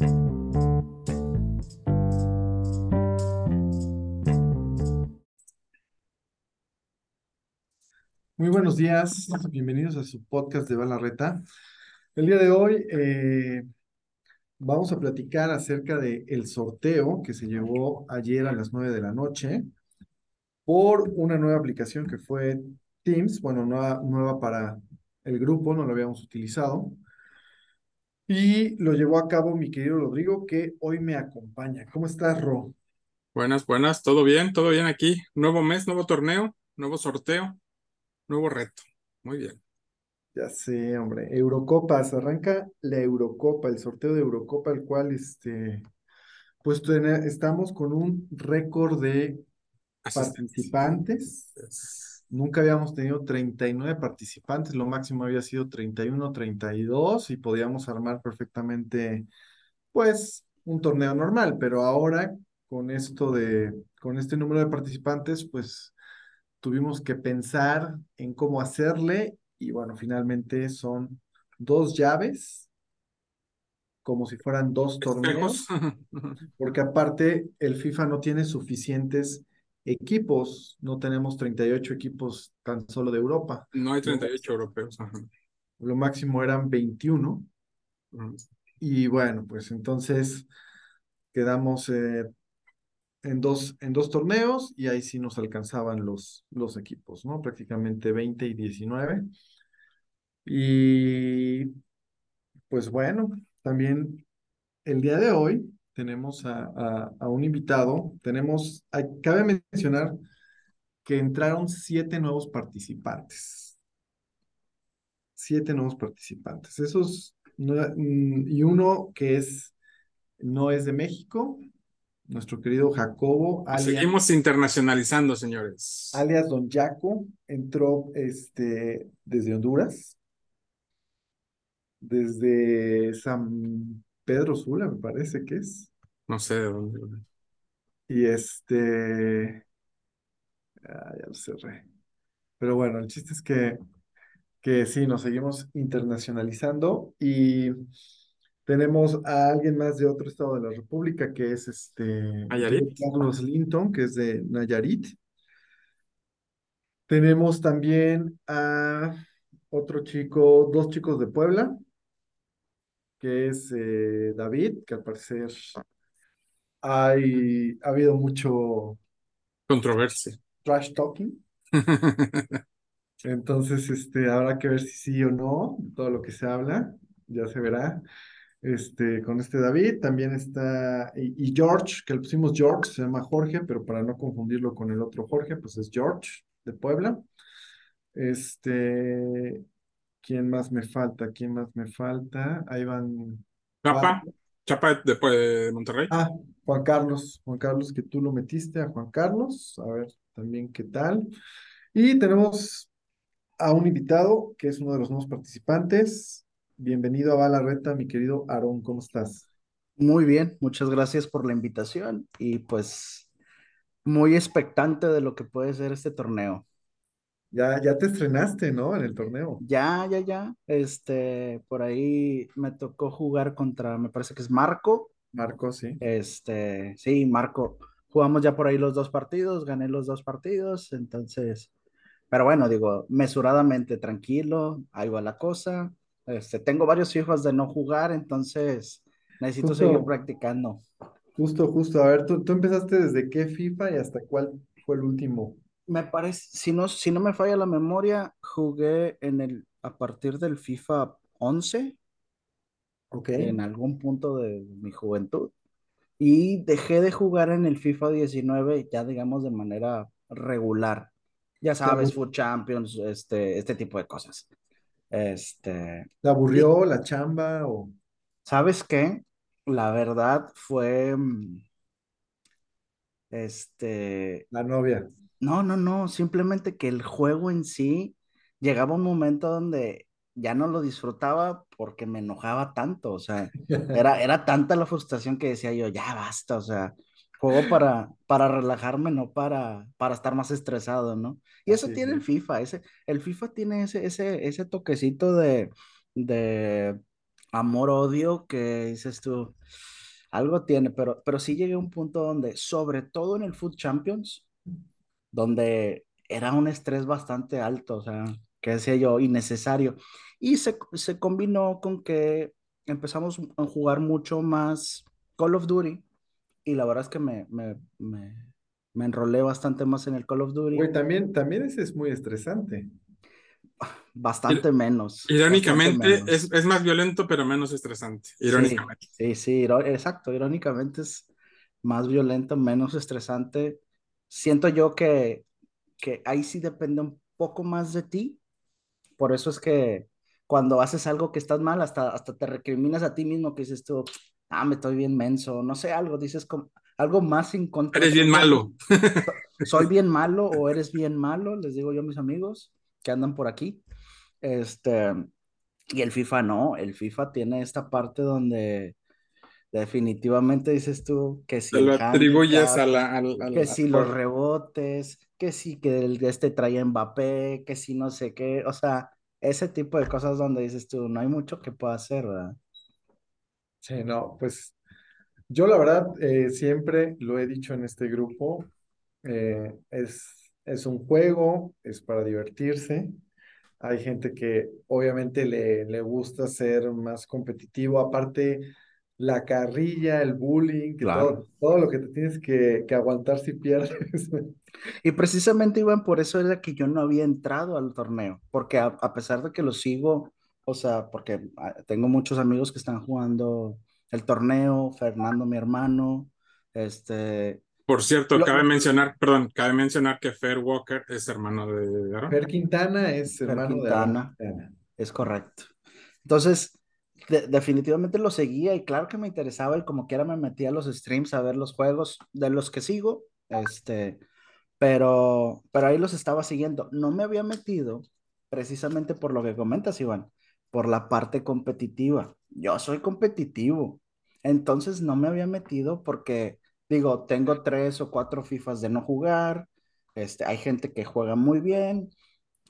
Muy buenos días, bienvenidos a su podcast de Balarreta. El día de hoy eh, vamos a platicar acerca del sorteo que se llevó ayer a las 9 de la noche por una nueva aplicación que fue Teams, bueno, nueva, nueva para el grupo, no lo habíamos utilizado. Y lo llevó a cabo mi querido Rodrigo, que hoy me acompaña. ¿Cómo estás, Ro? Buenas, buenas, todo bien, todo bien aquí. Nuevo mes, nuevo torneo, nuevo sorteo. Nuevo reto. Muy bien. Ya sé, hombre. Eurocopas, arranca la Eurocopa, el sorteo de Eurocopa, el cual este, pues estamos con un récord de participantes. Nunca habíamos tenido 39 participantes, lo máximo había sido 31, 32 y podíamos armar perfectamente, pues, un torneo normal, pero ahora con esto de, con este número de participantes, pues tuvimos que pensar en cómo hacerle y bueno, finalmente son dos llaves, como si fueran dos torneos, porque aparte el FIFA no tiene suficientes equipos, no tenemos 38 equipos tan solo de Europa. No hay 38 europeos. Lo máximo eran 21. Y bueno, pues entonces quedamos eh, en dos, en dos torneos y ahí sí nos alcanzaban los, los equipos, ¿no? Prácticamente 20 y 19. Y pues bueno, también el día de hoy tenemos a, a, un invitado, tenemos, cabe mencionar que entraron siete nuevos participantes. Siete nuevos participantes. Esos, mm, y uno que es, no es de México, nuestro querido Jacobo. Seguimos internacionalizando, señores. Alias Don Jaco, entró este, desde Honduras, desde San Pedro Sula, me parece que es. No sé de dónde. Y este, ah, ya lo cerré. Pero bueno, el chiste es que, que sí, nos seguimos internacionalizando y tenemos a alguien más de otro estado de la República, que es este Carlos Linton, que es de Nayarit. Tenemos también a otro chico, dos chicos de Puebla, que es eh, David, que al parecer hay, ha habido mucho controversia. Trash talking. Entonces, este, habrá que ver si sí o no, todo lo que se habla, ya se verá este, con este David, también está, y, George, que le pusimos George, se llama Jorge, pero para no confundirlo con el otro Jorge, pues es George, de Puebla. Este, ¿quién más me falta? ¿Quién más me falta? Ahí van. Chapa, Chapa de, de Monterrey. Ah, Juan Carlos, Juan Carlos, que tú lo metiste a Juan Carlos, a ver también qué tal. Y tenemos a un invitado que es uno de los nuevos participantes, Bienvenido a Balarreta, mi querido Aarón, ¿cómo estás? Muy bien, muchas gracias por la invitación y pues muy expectante de lo que puede ser este torneo. Ya, ya te estrenaste, ¿no? En el torneo. Ya, ya, ya. Este, por ahí me tocó jugar contra, me parece que es Marco. Marco, sí. Este, sí, Marco. Jugamos ya por ahí los dos partidos, gané los dos partidos, entonces, pero bueno, digo, mesuradamente, tranquilo, ahí va la cosa. Este, tengo varios hijos de no jugar, entonces necesito seguir practicando. Justo, justo. A ver, ¿tú, tú empezaste desde qué FIFA y hasta cuál fue el último? Me parece, si no, si no me falla la memoria, jugué en el, a partir del FIFA 11. Ok. En algún punto de mi juventud. Y dejé de jugar en el FIFA 19 ya digamos de manera regular. Ya sabes, Food Champions, este, este tipo de cosas. Este. ¿La aburrió la chamba o? ¿Sabes qué? La verdad fue. Mm, este. La novia. No, no, no. Simplemente que el juego en sí llegaba un momento donde ya no lo disfrutaba porque me enojaba tanto. O sea, era, era tanta la frustración que decía yo, ya basta. O sea, Juego para, para relajarme, no para, para estar más estresado, ¿no? Y eso tiene el FIFA, ese, el FIFA tiene ese, ese, ese toquecito de, de amor-odio que dices tú, algo tiene, pero, pero sí llegué a un punto donde, sobre todo en el Food Champions, donde era un estrés bastante alto, o sea, que decía yo, innecesario. Y se, se combinó con que empezamos a jugar mucho más Call of Duty y la verdad es que me, me, me, me enrolé bastante más en el Call of Duty. Güey, también, también ese es muy estresante. Bastante menos. Irónicamente, bastante menos. es, es más violento, pero menos estresante. Irónicamente. Sí, sí, sí, iró- exacto. Irónicamente es más violento, menos estresante. Siento yo que, que ahí sí depende un poco más de ti. Por eso es que cuando haces algo que estás mal, hasta, hasta te recriminas a ti mismo que dices tú, ah, me estoy bien menso, no sé, algo, dices como, algo más en contra. Eres bien malo. Soy bien malo o eres bien malo, les digo yo a mis amigos que andan por aquí. Este, y el FIFA no, el FIFA tiene esta parte donde definitivamente dices tú que si Te lo atribuyes handicap, a la. al- al- que si los juego. rebotes, que si que el este trae a Mbappé, que si no sé qué, o sea, ese tipo de cosas donde dices tú, no hay mucho que pueda hacer, ¿verdad? Sí, no, pues yo la verdad eh, siempre lo he dicho en este grupo, eh, es, es un juego, es para divertirse. Hay gente que obviamente le, le gusta ser más competitivo, aparte la carrilla, el bullying, que Claro. todo, todo lo que te tienes que, que aguantar si pierdes. Y precisamente, Iván, por eso era que yo no había entrado al torneo, porque a, a pesar de que lo sigo, o sea, porque ah, tengo muchos amigos que están jugando el torneo, Fernando, mi hermano, este, Por cierto, Lo- cabe mencionar, perdón, cabe mencionar que Fair Walker es hermano de Aaron. Fer Quintana es Fer hermano de Quintana. Aaron Quintana. es correcto. Entonces, de- definitivamente lo seguía y claro que me interesaba y como quiera me metía a los streams a ver los juegos de los que sigo, este, pero, pero ahí los estaba siguiendo. No me había metido precisamente por lo que comentas, Iván, por la parte competitiva. Yo soy competitivo, entonces no me había metido porque, digo, tengo tres o cuatro FIFAs de no jugar, este, hay gente que juega muy bien,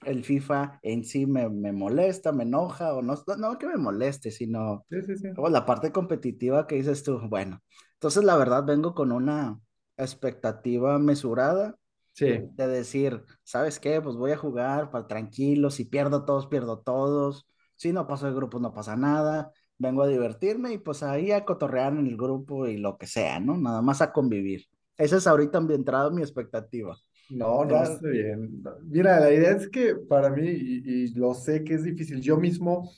el FIFA en sí me, me molesta, me enoja, o no, no que me moleste, sino Sí, sí, sí. o la parte competitiva que dices tú, bueno, entonces la verdad vengo con una expectativa mesurada Sí, de decir, ¿sabes qué? Pues voy a jugar para tranquilo, si pierdo todos, pierdo todos, si no paso de grupo, no pasa nada, vengo a divertirme y pues ahí a cotorrear en el grupo y lo que sea, ¿no? Nada más a convivir. Esa es ahorita mi entrada, mi expectativa. No, no, está bien. Mira, la idea es que para mí, y, y lo sé que es difícil, yo mismo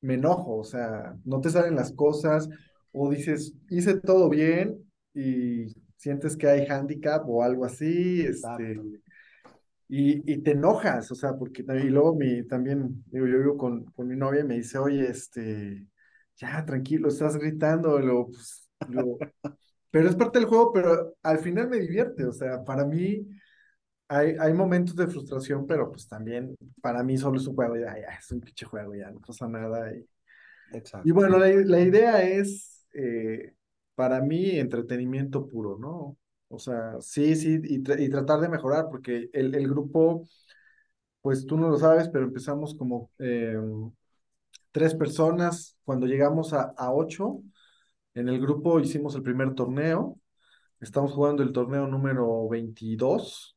me enojo, o sea, no te salen las cosas, o dices, hice todo bien y sientes que hay handicap o algo así, este, y, y te enojas, o sea, porque y luego mi, también, digo, yo vivo con, con mi novia y me dice, oye, este, ya, tranquilo, estás gritando, lo, pues, lo- pero es parte del juego, pero al final me divierte, o sea, para mí hay, hay momentos de frustración, pero pues también para mí solo es un juego, ya, ya, es un pinche juego, ya, no pasa nada. Y, Exacto. y bueno, la, la idea es, eh, para mí, entretenimiento puro, ¿no? O sea, sí, sí, y, tra- y tratar de mejorar, porque el, el grupo, pues tú no lo sabes, pero empezamos como eh, tres personas, cuando llegamos a, a ocho, en el grupo hicimos el primer torneo, estamos jugando el torneo número 22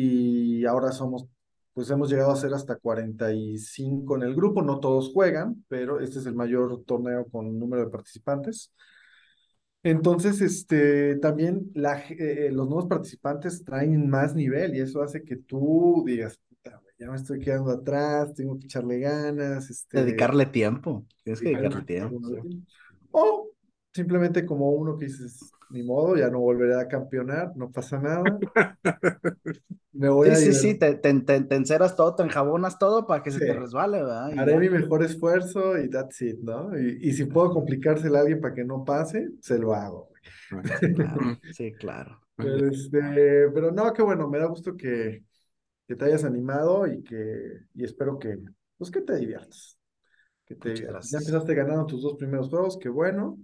y ahora somos, pues hemos llegado a ser hasta 45 en el grupo, no todos juegan, pero este es el mayor torneo con número de participantes. Entonces, este, también la, eh, eh, los nuevos participantes traen más nivel y eso hace que tú digas, "Puta, güey, ya me estoy quedando atrás, tengo que echarle ganas, este, Dedicarle tiempo. Tienes que dedicarle tiempo. O simplemente como uno que dices, ni modo, ya no volveré a campeonar, no pasa nada. Me voy Sí, a sí, sí, te, te, te, te enceras todo, te enjabonas todo para que se te Sí. resbale, ¿verdad? Y Haré ya. mi mejor esfuerzo y that's it, ¿no? Y, y si puedo complicársela a alguien para que no pase, se lo hago. güey. Claro, sí, claro. Pero, este, pero no, qué bueno, me da gusto que, que te hayas animado y que, y espero que, pues que te diviertas. Que te diviertas. Ya empezaste ganando tus dos primeros juegos, qué bueno.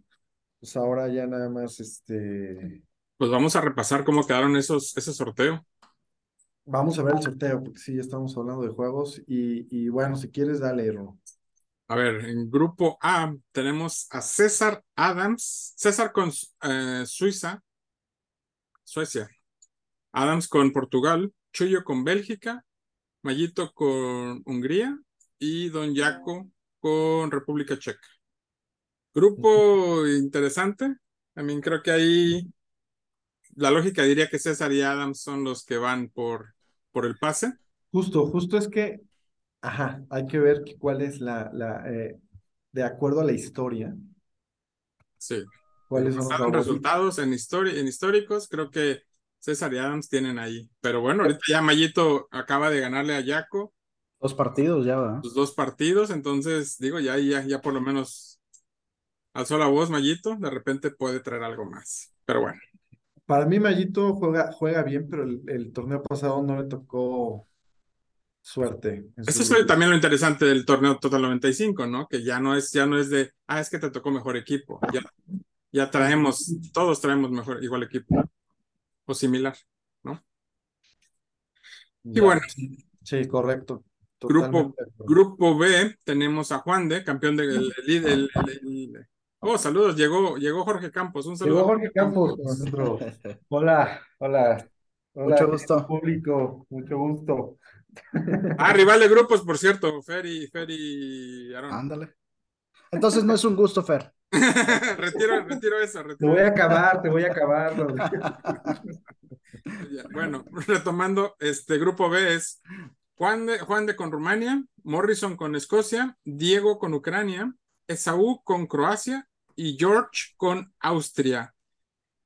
Pues ahora ya nada más, este, Pues vamos a repasar cómo quedaron esos, ese sorteo. Vamos a ver el sorteo, porque sí, ya estamos hablando de juegos. Y, y bueno, si quieres, dale, Ro. A ver, en grupo A tenemos a César Adams, César con eh, Suiza, Suecia, Adams con Portugal, Chuyo con Bélgica, Mayito con Hungría y Don Yaco con República Checa. Grupo interesante. También creo que ahí la lógica diría que César y Adams son los que van por, por el pase. Justo, justo es que, ajá, hay que ver cuál es la, la eh, de acuerdo a la historia. Sí. ¿Cuáles son los resultados en, en históricos? Creo que César y Adams tienen ahí. Pero bueno, ahorita ya Mayito acaba de ganarle a Yaco. Dos partidos ya, ¿verdad? Los dos partidos, entonces digo, ya, ya, ya por lo menos alzó la voz Mayito, de repente puede traer algo más. Pero bueno. Para mí, Mayito juega, juega bien, pero el, torneo pasado no le tocó suerte. Eso es también lo interesante del torneo Total 95, ¿no? Que ya no es, ya no es de, ah, es que te tocó mejor equipo. Ya, ya traemos, todos traemos mejor, igual equipo. O similar, ¿no? y bueno. Sí, correcto. Grupo, grupo B, tenemos a Juan de, campeón del líder. Oh, saludos, llegó, llegó Jorge Campos, un saludo. Llegó Jorge Campos nosotros. Hola, hola. Hola, mucho gusto. Público, mucho gusto. Ah, rival de grupos, por cierto, Fer y, Fer y Aaron. Ándale. Entonces no es un gusto, Fer. retiro, retiro eso. Te voy a acabar, te voy a acabar. bueno, retomando, este grupo B es Juan de, Juan de con Rumania, Morrison con Escocia, Diego con Ucrania, Esaú con Croacia y George con Austria.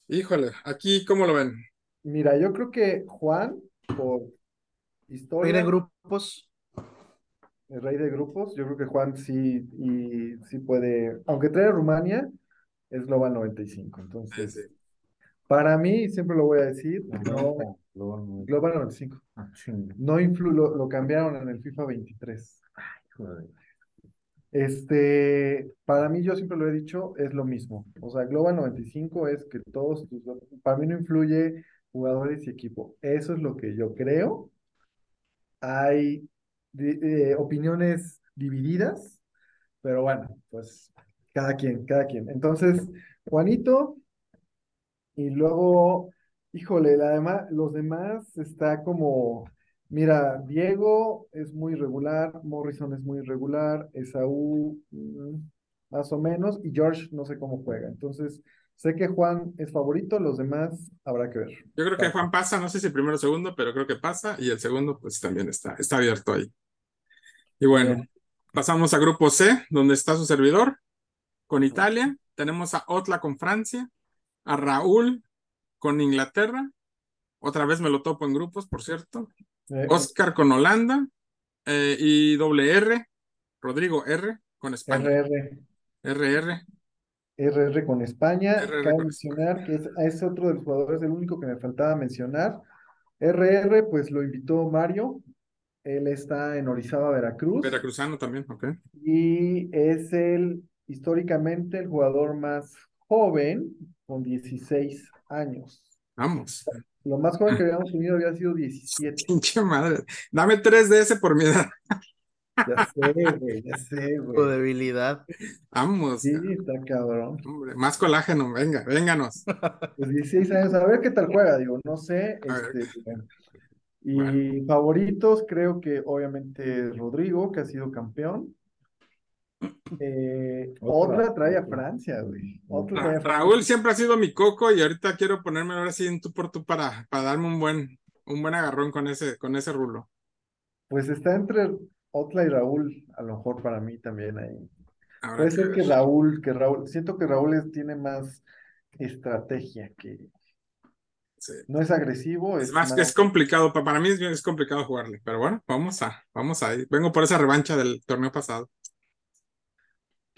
Híjole, aquí, ¿cómo lo ven? Mira, yo creo que Juan, por historia. Rey de grupos. El rey de grupos, yo creo que Juan sí, y, sí puede, aunque trae a Rumania, es Global 95. Entonces, para mí, siempre lo voy a decir, no, Global 95. Ah, no influ, lo, lo, cambiaron en el FIFA 23. Ay, joder. Este, para mí, yo siempre lo he dicho, es lo mismo. O sea, Global 95 es que todos tus, para mí no influye jugadores y equipo. Eso es lo que yo creo. Hay opiniones divididas, pero bueno, pues cada quien, cada quien. Entonces, Juanito, y luego, híjole, la los demás está como Mira, Diego es muy regular, Morrison es muy regular, Esaú mm, más o menos, y George no sé cómo juega. Entonces, sé que Juan es favorito, los demás habrá que ver. Yo creo que Juan pasa, no sé si primero o segundo, pero creo que pasa, y el segundo pues también está, está abierto ahí. Y bueno, pasamos a grupo C, donde está su servidor, con Italia, tenemos a Otla con Francia, a Raúl con Inglaterra, otra vez me lo topo en grupos, por cierto, Oscar con Holanda eh, y doble R, Rodrigo R con España. RR. RR. RR con España. Cabe mencionar que es, otro de los jugadores, el único que me faltaba mencionar. RR, pues lo invitó Mario. Él está en Orizaba, Veracruz. Veracruzano también, ok. Y es el, históricamente, el jugador más joven, con 16 años. Vamos. Lo más joven que habíamos tenido había sido 17. Pinche madre. Dame 3 de ese por mi edad. Ya sé, güey, ya sé, güey. Tu debilidad. Vamos. Sí, está cabrón. Hombre, más colágeno, venga, vénganos. Pues 16 años, a ver qué tal juega, digo, no sé. Este, y favoritos, creo que obviamente Rodrigo, que ha sido campeón. Eh, otra, trae a Francia, güey. Raúl siempre ha sido mi coco y ahorita quiero ponerme ahora sí en tú por tú para, para darme un buen, un buen agarrón con ese, con ese rulo. Pues está entre Otla y Raúl, a lo mejor para mí también ahí. Puede ser que Raúl, que Raúl, siento que Raúl tiene más estrategia que. No es agresivo. Es, más, que es complicado, para mí es, es complicado jugarle, pero bueno, vamos a, vamos a ir. Vengo por esa revancha del torneo pasado.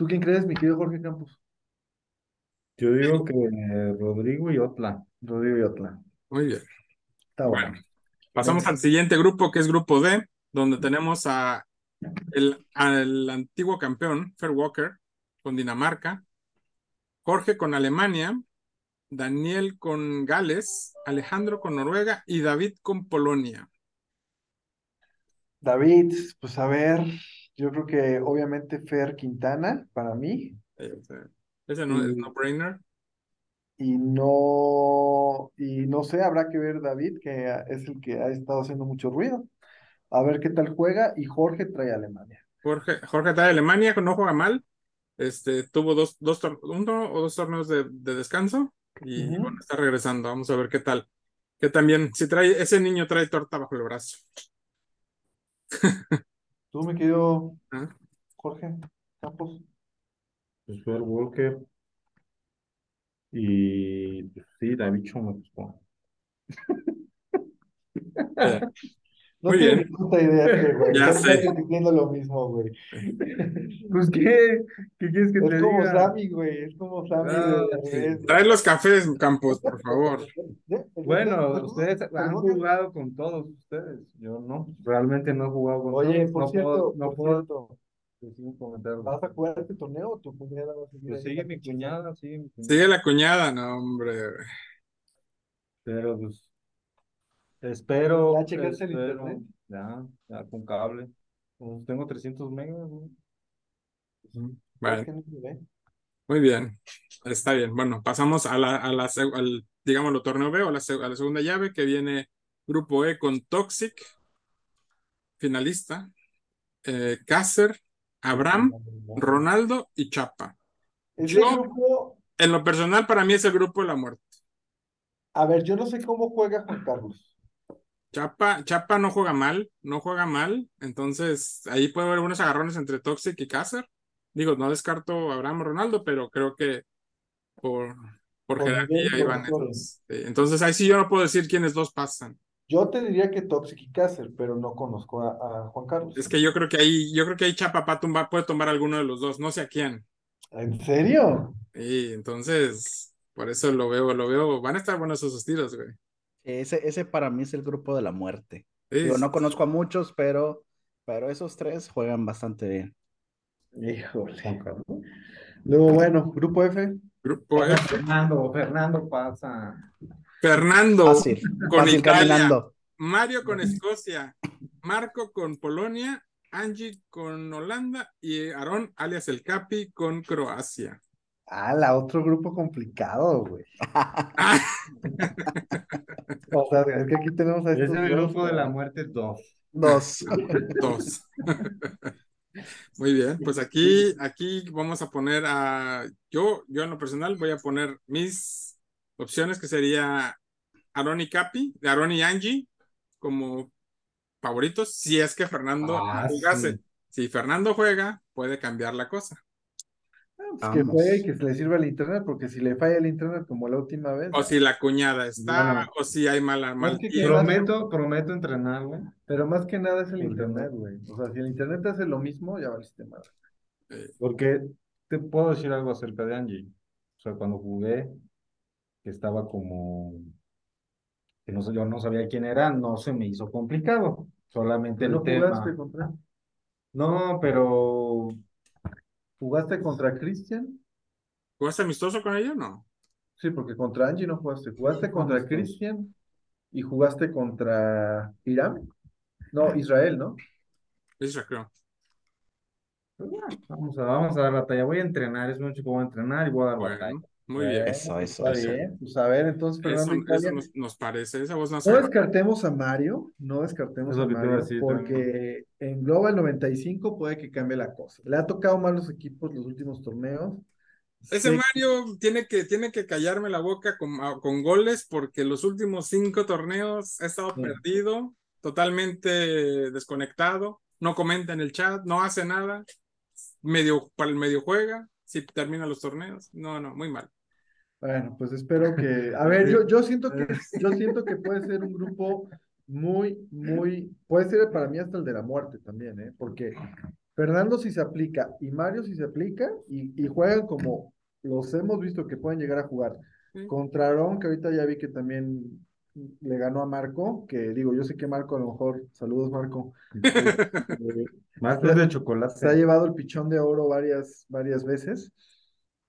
¿Tú quién crees, mi querido Jorge Campos? Yo digo que Rodrigo y Otla. Rodrigo y Otla. Muy bien. Está bueno. Pasamos al siguiente grupo, que es grupo D, donde tenemos a el, al antiguo campeón, Fair Walker, con Dinamarca, Jorge con Alemania, Daniel con Gales, Alejandro con Noruega y David con Polonia. David, pues a ver, Yo creo que obviamente Fer Quintana para mí Ese, no es Y- no brainer. y no y no sé, habrá que ver David que es el que ha estado haciendo mucho ruido. A ver qué tal juega y Jorge trae a Alemania. Jorge, Jorge está de Alemania, no juega mal. Este, tuvo dos, dos uno o dos torneos de, de descanso y Ujú. bueno, está regresando. Vamos a ver qué tal. Que también, si trae, ese niño trae torta bajo el brazo. Tú, mi querido ¿Ah? Jorge Campos. Pues fue el Walker. Y pues, sí, David Cho me gustó. No Muy bien. puta idea, güey. Ya Estás sé. repitiendo lo mismo, güey. Pues, ¿qué? ¿Qué quieres que te Es como diga? Sammy, güey. Es como Sammy Ah, de sí. Trae los cafés, Campos, por favor. Bueno, ustedes han jugado con todos ustedes. Yo no. Realmente no he jugado con Oye, todos. por No cierto, puedo, no por puedo cierto. ¿vas a jugar este torneo o tu cuñada va a seguir Pues sigue mi cuñada, sigue mi cuñada. Sigue la cuñada, no, hombre. Pero pues espero, ¿Ya checaste el espero, internet? ya, ya con cable. Pues, tengo 300 megas, güey. Vale, muy bien. Está bien. Bueno, pasamos a la, a la, al, digámoslo, torneo B o la, a la segunda llave que viene Grupo E con Toxic, finalista, eh, Cácer, Abraham, Ronaldo y Chapa. Ese Yo- grupo, En lo personal, para mí es el grupo de la muerte. a ver, yo no sé cómo juega Juan Carlos. Chapa, Chapa no juega mal, no juega mal, entonces ahí puede haber unos agarrones entre Toxic y Cácer. Digo, no descarto a Abraham o Ronaldo, pero creo que por, por Por jerarquía nivel, ahí por van esos. Sí, Entonces ahí sí yo no puedo decir quiénes dos pasan. Yo te diría que Toxic y Cácer, pero no conozco a, a Juan Carlos. Es que yo creo que ahí, yo creo que ahí Chapa tumba- puede tomar alguno de los dos, no sé a quién. ¿En serio? Y entonces, por eso lo veo, lo veo, van a estar buenos esos tiros, güey. Ese, ese para mí es el grupo de la muerte. Digo, sí, no conozco a muchos, pero, pero esos tres juegan bastante bien. Híjole. Luego, bueno, grupo F. Grupo F. Fernando, Fernando pasa. Fernando Fácil, con fácil Italia. caminando. Mario con Escocia, Marco con Polonia, Angie con Holanda y Aarón, alias el Capi, con Croacia. Ah, la otro grupo complicado, güey. O sea, es que aquí tenemos a Es el dos, grupo de la muerte 2. Dos. dos. Muy bien, pues aquí, aquí vamos a poner a yo, yo en lo personal voy a poner mis opciones que sería Aarón y Capi, Aarón y Angie como favoritos, si es que Fernando Ah, jugase. sí. Si Fernando juega, puede cambiar la cosa. Pues que y que se le sirva el internet, porque si le falla el internet como la última vez. O si la cuñada está, o si hay mala, mal que. Prometo, prometo entrenar, güey. Pero más que nada es el Sí, internet, güey. O sea, si el internet hace lo mismo, ya va el sistema. Porque te puedo decir algo acerca de Angie. O sea, cuando jugué, que estaba como, que no sé, yo no sabía quién era, no se me hizo complicado. Solamente el no tema. jugaste contra? No, pero ¿Jugaste contra Christian? ¿Jugaste amistoso con ella? No. Sí, porque contra Angie no jugaste. Jugaste contra. Christian y jugaste contra Irán. No, Israel, ¿no? Eso creo. pues, ya, vamos a, vamos a dar la talla. Voy a entrenar, es un chico, voy a entrenar y voy a dar la talla. Muy bien. Eso, eso, Está eso. bien. Pues a ver, entonces, Eso, Fernando eso Italia. nos, nos parece. Esa voz no No descartemos a Mario, no descartemos a Mario, decir porque en Global 95 puede que cambie la cosa. Le ha tocado mal los equipos los últimos torneos. Ese Mario tiene que, tiene que callarme la boca con, a- con goles porque los últimos cinco torneos ha estado Sí. perdido, totalmente desconectado, no comenta en el chat, no hace nada, medio, para el medio juega, si termina los torneos. No, no, muy mal. Bueno, pues espero que. A ver, yo, yo siento que yo siento que puede ser un grupo muy, muy. Puede ser para mí hasta el de la muerte también, ¿eh? Porque Fernando si se aplica y Mario si se aplica y, y juegan como los hemos visto que pueden llegar a jugar. Contra Aarón, que ahorita ya vi que también le ganó a Marco, que digo, yo sé que Marco a lo mejor, saludos Marco, este, Más de se ha chocolate. llevado el pichón de oro varias, varias veces,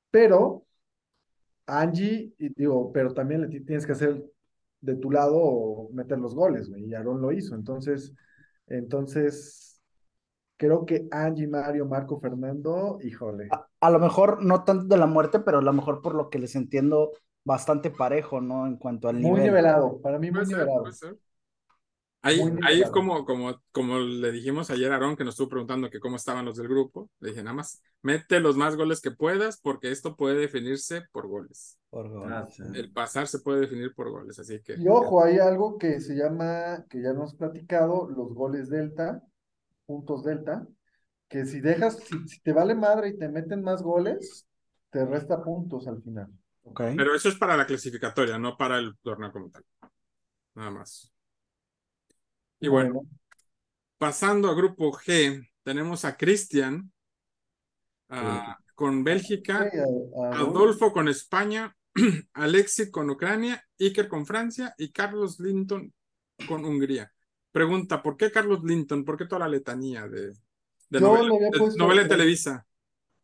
pero Angie, y digo, pero también le ti- tienes que hacer de tu lado o meter los goles, güey, y Aarón lo hizo, entonces, entonces, creo que Angie, Mario, Marco, Fernando, híjole. A, a lo mejor no tanto de la muerte, pero a lo mejor por lo que les entiendo, bastante parejo, ¿no? En cuanto al Muy nivel. nivelado, para mí muy Puede ser, nivelado. puede ser. Ahí, ahí como, como, como le dijimos ayer a Aaron, que nos estuvo preguntando que cómo estaban los del grupo, le dije nada más, mete los más goles que puedas, porque esto puede definirse por goles. Por. Ah, sí. El pasar se puede definir por goles, así que Y ojo, hay algo que se llama, que ya nos platicado, los goles delta, puntos delta, que si dejas, si, si te vale madre y te meten más goles, te resta puntos al final. Ok. Pero eso es para la clasificatoria, no para el torneo como tal. Nada más. Y bueno, pasando a grupo G, tenemos a Cristian ah, con Bélgica, Adolfo con España, Alexi con Ucrania, Iker con Francia y Carlos Linton con Hungría. Pregunta, ¿por qué Carlos Linton? ¿Por qué toda la letanía de, de Yo novela, había de novela de Televisa?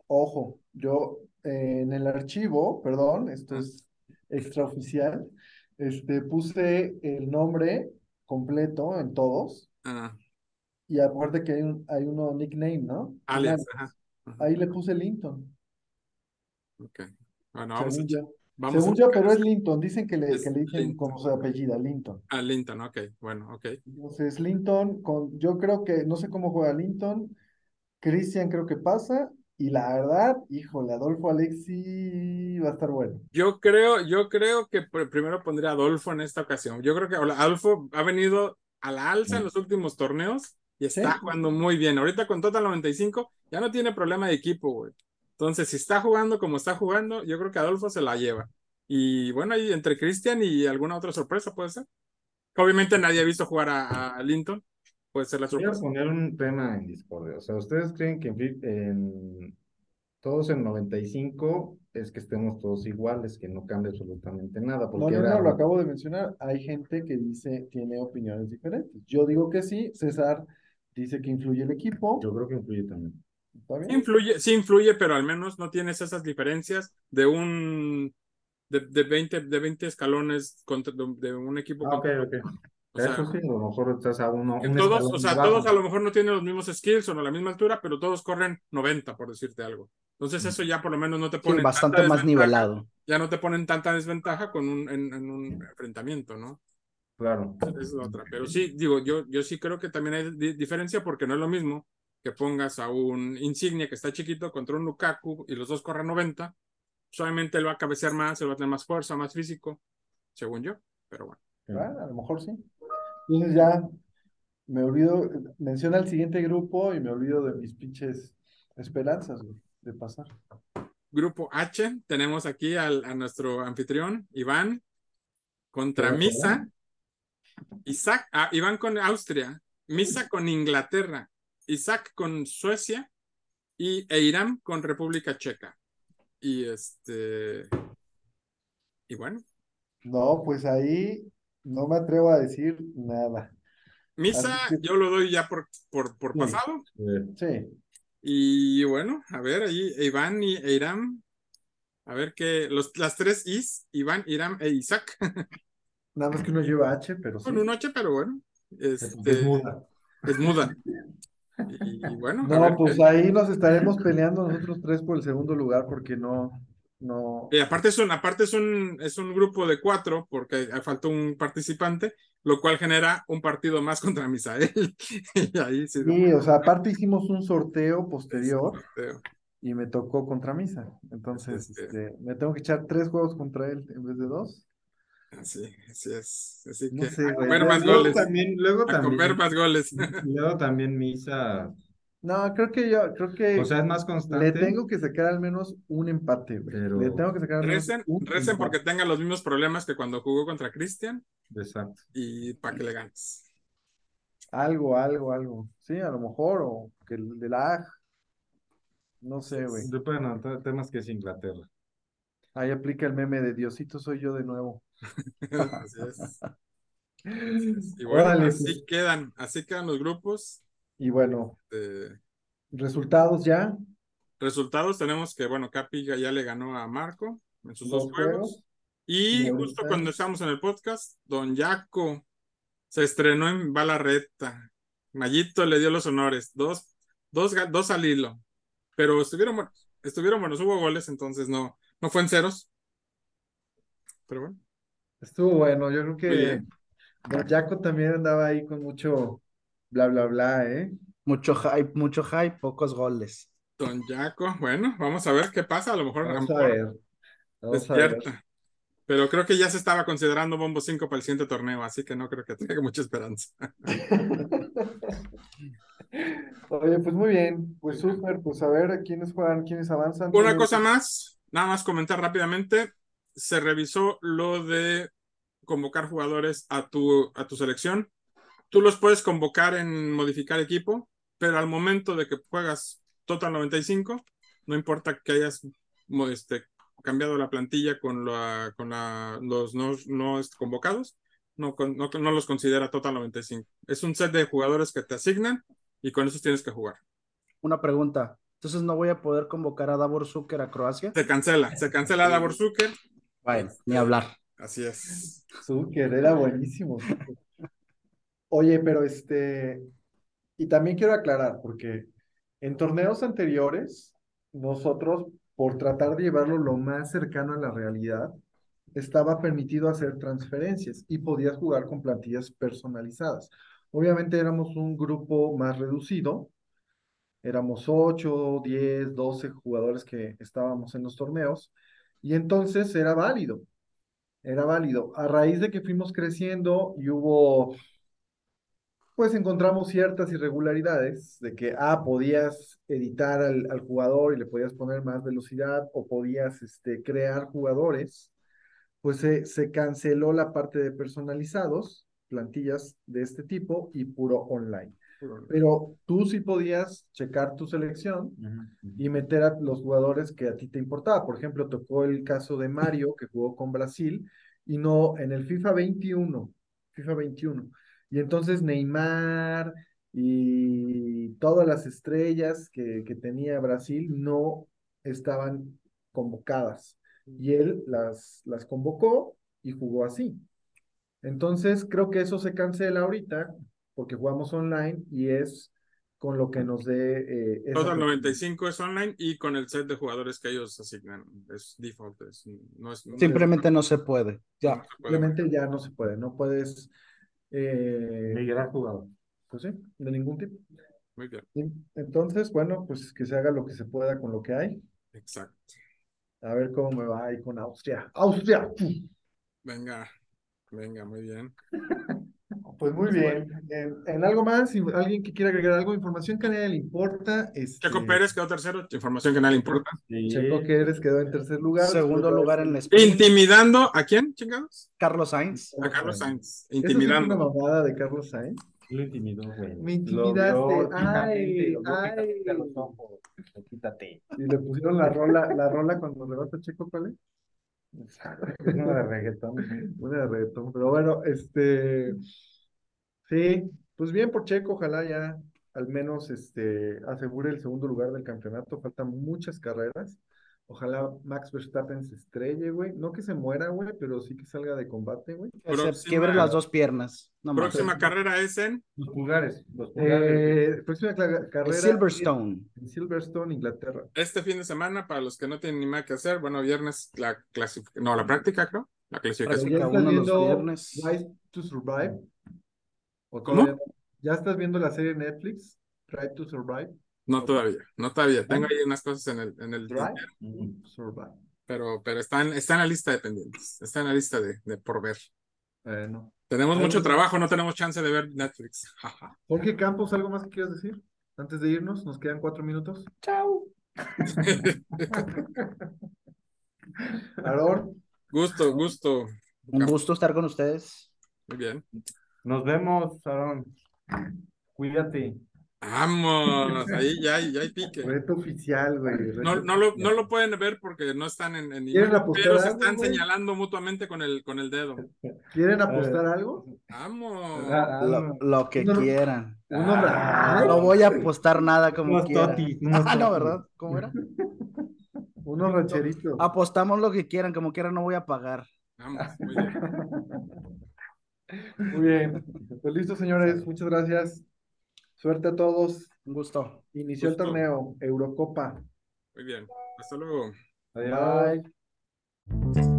Ojo, yo eh, en el archivo, perdón, esto es extraoficial, este, puse el nombre completo en todos Ah, y aparte que hay, un, hay uno nickname, ¿no? Alex, Alex. ajá. ajá, Ahí le puse Linton, ok. Bueno, vamos a, según yo. vamos a Según yo, pero es. Linton, dicen que le, Es que le dicen Linton. como su apellida, Linton. Ah, Linton, ok, bueno, ok. Entonces, Linton, con, yo creo que, no sé cómo juega Linton, Cristian creo que pasa, y la verdad, híjole, Adolfo Alexi va a estar bueno. Yo creo, yo creo que pr- primero pondría a Adolfo en esta ocasión. Yo creo que Adolfo ha venido a la alza en los últimos torneos y está Sí. jugando muy bien. Ahorita con Total 95 ya no tiene problema de equipo, güey. Entonces, si está jugando como está jugando, yo creo que Adolfo se la lleva. Y bueno, ahí entre Cristian y alguna otra sorpresa puede ser. Obviamente nadie ha visto jugar a, a Linton. Puede ser la Voy a poner un tema en discordia. O sea, ¿ustedes creen que en, en- todos en 95 es que estemos todos iguales, que no cambie absolutamente nada? No, Porque no, era- no, lo acabo de mencionar. Hay gente que dice, tiene opiniones diferentes. Yo digo que sí, César dice que influye el equipo. Yo creo que influye también. ¿Está bien? Sí influye, sí influye, pero al menos no tienes esas diferencias de un de, de 20, de 20 escalones contra, de, de un equipo Ah, ok, contra ok. O sea, Eso sí, a lo mejor estás a uno. un todos, o sea, todos a lo mejor no tienen los mismos skills o a la misma altura, pero todos corren 90, por decirte algo. Entonces eso ya por lo menos no te Sí, pone bastante más nivelado. Ya no te ponen tanta desventaja con un, en, en un enfrentamiento, ¿no? Claro. Es la otra. Pero sí, digo, yo, yo sí creo que también hay di- diferencia porque no es lo mismo que pongas a un Insignia que está chiquito contra un Lukaku y los dos corren 90. Solamente él va a cabecear más, él va a tener más fuerza, más físico, según yo. Pero bueno. A lo mejor sí. Entonces ya me olvido, menciona el siguiente grupo y me olvido de mis pinches esperanzas, güey, de pasar. Grupo H, tenemos aquí al, a nuestro anfitrión, Iván, contra Misa. Isaac, ah, Iván con Austria, Misa con Inglaterra, Isaac con Suecia y e Irán con República Checa. Y este. Y bueno, No, pues ahí no me atrevo a decir nada. Misa que- yo lo doy ya por, por, por Sí. pasado. Sí, Y bueno, a ver, ahí Iván y e Irán. A ver qué. Los, las tres Is, Iván, Irán e Isaac. nada más que uno lleva H, pero sí. Con un H, pero bueno. es Este, muda. es muda. Y, y bueno, No, ver pues ahí nos estaremos peleando nosotros tres por el segundo lugar porque no, no. Y aparte es un, aparte es un, es un grupo de cuatro, porque faltó un participante, lo cual genera un partido más contra Misael. y ahí sí. Sí, o sea, aparte hicimos un sorteo posterior y me tocó contra Misa. Entonces, Este- este, me tengo que echar tres juegos contra él en vez de dos. Así, así es. Así No que sé, a güey, comer más Luego goles. también, luego A también, comer más goles. luego también Misa, No, creo que yo, creo que o sea, es más le constante. tengo que sacar al menos un empate, güey. Pero- Le tengo que sacar al menos recen, un recen empate. porque tenga los mismos problemas que cuando jugó contra Cristian Exacto. y para que le ganes. Algo, algo, algo. Sí, a lo mejor, o que el de la AG. No sé, güey. Bueno, el tema es que es Inglaterra. Ahí aplica el meme de Diosito soy yo de nuevo. así es. Y bueno, Órale, así pues. quedan, así quedan los grupos. Y bueno, de resultados ya. resultados tenemos que, bueno, Capi ya le ganó a Marco en sus Dos dos juegos. juegos. Y justo cuando estábamos en el podcast, Don Yaco se estrenó en Balarreta. Mayito le dio los honores. Dos, dos, dos al hilo. Pero estuvieron buenos, estuvieron buenos, hubo goles, entonces no, no fue en ceros. Pero bueno, Estuvo bueno, yo creo que. Don Jaco también andaba ahí con mucho bla, bla, bla, ¿eh? Mucho hype, mucho hype, pocos goles. Don Jaco, bueno, vamos a ver qué pasa, a lo mejor, Vamos a ver. Vamos a ver. despierta. Pero creo que ya se estaba considerando Bombo 5 para el siguiente torneo, así que no creo que tenga mucha esperanza. Oye, pues muy bien, pues súper, pues a ver quiénes juegan, quiénes avanzan. Una cosa más, nada más comentar rápidamente, se revisó lo de convocar jugadores a tu, a tu selección. Tú los puedes convocar en modificar equipo, pero al momento de que juegas Total 95, no importa que hayas este, cambiado la plantilla con, la, con la- los no, no convocados, no, con- no, no los considera Total 95. Es un set de jugadores que te asignan y con esos tienes que jugar. Una pregunta. Entonces no voy a poder convocar a Davor Zucker a Croacia. Se cancela, se cancela Davor Zucker. Bueno, ni hablar. Así es. Zucker, era buenísimo. Oye, pero este, y también quiero aclarar, porque en torneos anteriores, nosotros, por tratar de llevarlo lo más cercano a la realidad, estaba permitido hacer transferencias y podías jugar con plantillas personalizadas. Obviamente éramos un grupo más reducido, éramos 8, 10, 12 jugadores que estábamos en los torneos, y entonces era válido era válido. A raíz de que fuimos creciendo y hubo, pues encontramos ciertas irregularidades de que, ah, podías editar al, al jugador y le podías poner más velocidad o podías este, crear jugadores, pues se, se canceló la parte de personalizados, plantillas de este tipo y puro online. Pero tú sí podías checar tu selección y meter a los jugadores que a ti te importaba. Por ejemplo, tocó el caso de Mario, que jugó con Brasil, y no en el FIFA 21, FIFA 21. Y entonces Neymar y todas las estrellas que, que tenía Brasil no estaban convocadas. Y él las, las convocó y jugó así. Entonces, creo que eso se cancela ahorita porque jugamos online y es con lo que nos dé eh, Total posibilidad. 95 es online y con el set de jugadores que ellos asignan. Es default, es- no es. no Simplemente no se puede. Ya. se puede. Simplemente ya no se puede, no puedes, eh, Migrar jugador. pues sí, de ningún tipo. Muy bien, Entonces, bueno, pues que se haga lo que se pueda con lo que hay. exacto. A ver cómo me va ahí con Austria. ¡Austria! Venga, venga, muy bien. Pues muy bien. En, en algo más, si alguien que quiera agregar algo, información que a nadie le importa. Este, Checo Pérez quedó tercero, información que nadie le importa. Sí. Checo Pérez quedó en tercer lugar. Segundo lugar en la sprint. Intimidando a quién, chingados? Carlos Sainz. A Carlos Sainz. Eso sí fue una Intimidando. mamada de Carlos Sainz. Lo intimidó, güey. Me intimidaste. Lo vio Ay, lo ay. a los ojos. Quítate. Y le pusieron la rola, la rola cuando rebasa Checo, ¿cuál es? Uno de reggaetón. Una de reggaetón, pero bueno, este, sí, pues bien por Checo, ojalá ya al menos este, asegure el segundo lugar del campeonato, faltan muchas carreras, ojalá Max Verstappen se estrelle, güey, no que se muera, güey, pero sí que salga de combate, güey. Que se Próxima- quiebre las dos piernas. No más. Próxima carrera es en. Los pulgares. Los pulgares. Eh, próxima cla- carrera Silverstone. en Silverstone, Inglaterra. Este fin de semana, para los que no tienen ni nada que hacer, bueno, viernes la clasificación, no, la práctica, creo, la clasificación. uno los viernes. To Survive. ¿O ¿Cómo? todavía? ¿Ya estás viendo la serie Netflix? Drive to Survive. No todavía, no todavía. Tengo ahí unas cosas en el, en el Drive tintero, to Survive. pero, pero está en, está en la lista de pendientes, está en la lista de, de por ver. Bueno. Tenemos mucho trabajo, no tenemos chance de ver Netflix. Jorge Campos, ¿algo más que quieras decir? Antes de irnos, nos quedan cuatro minutos. Chao. Aarón, gusto, gusto. Un gusto estar con ustedes. Muy bien. Nos vemos, Aaron. Cuídate. Vamos, ahí ya hay, ya hay pique. reto oficial, güey. No, reto no, lo, oficial. no lo pueden ver porque no están en, en ¿Quieren imagen, apostar pero se algo, están güey? señalando mutuamente con el, con el dedo. ¿Quieren apostar algo? Vamos. Ah, Lo, lo que No, no. quieran. Uno, Ah, No voy a apostar nada como quieran. unos Ah, no. ¿verdad? ¿Cómo era? unos rancheritos. Apostamos lo que quieran, como quieran, no voy a pagar. Vamos, muy bien. Muy bien. Pues listo, señores. Muchas gracias. Suerte a todos. Un gusto. Inició el torneo Eurocopa. Muy bien. Hasta luego. Adiós. Bye.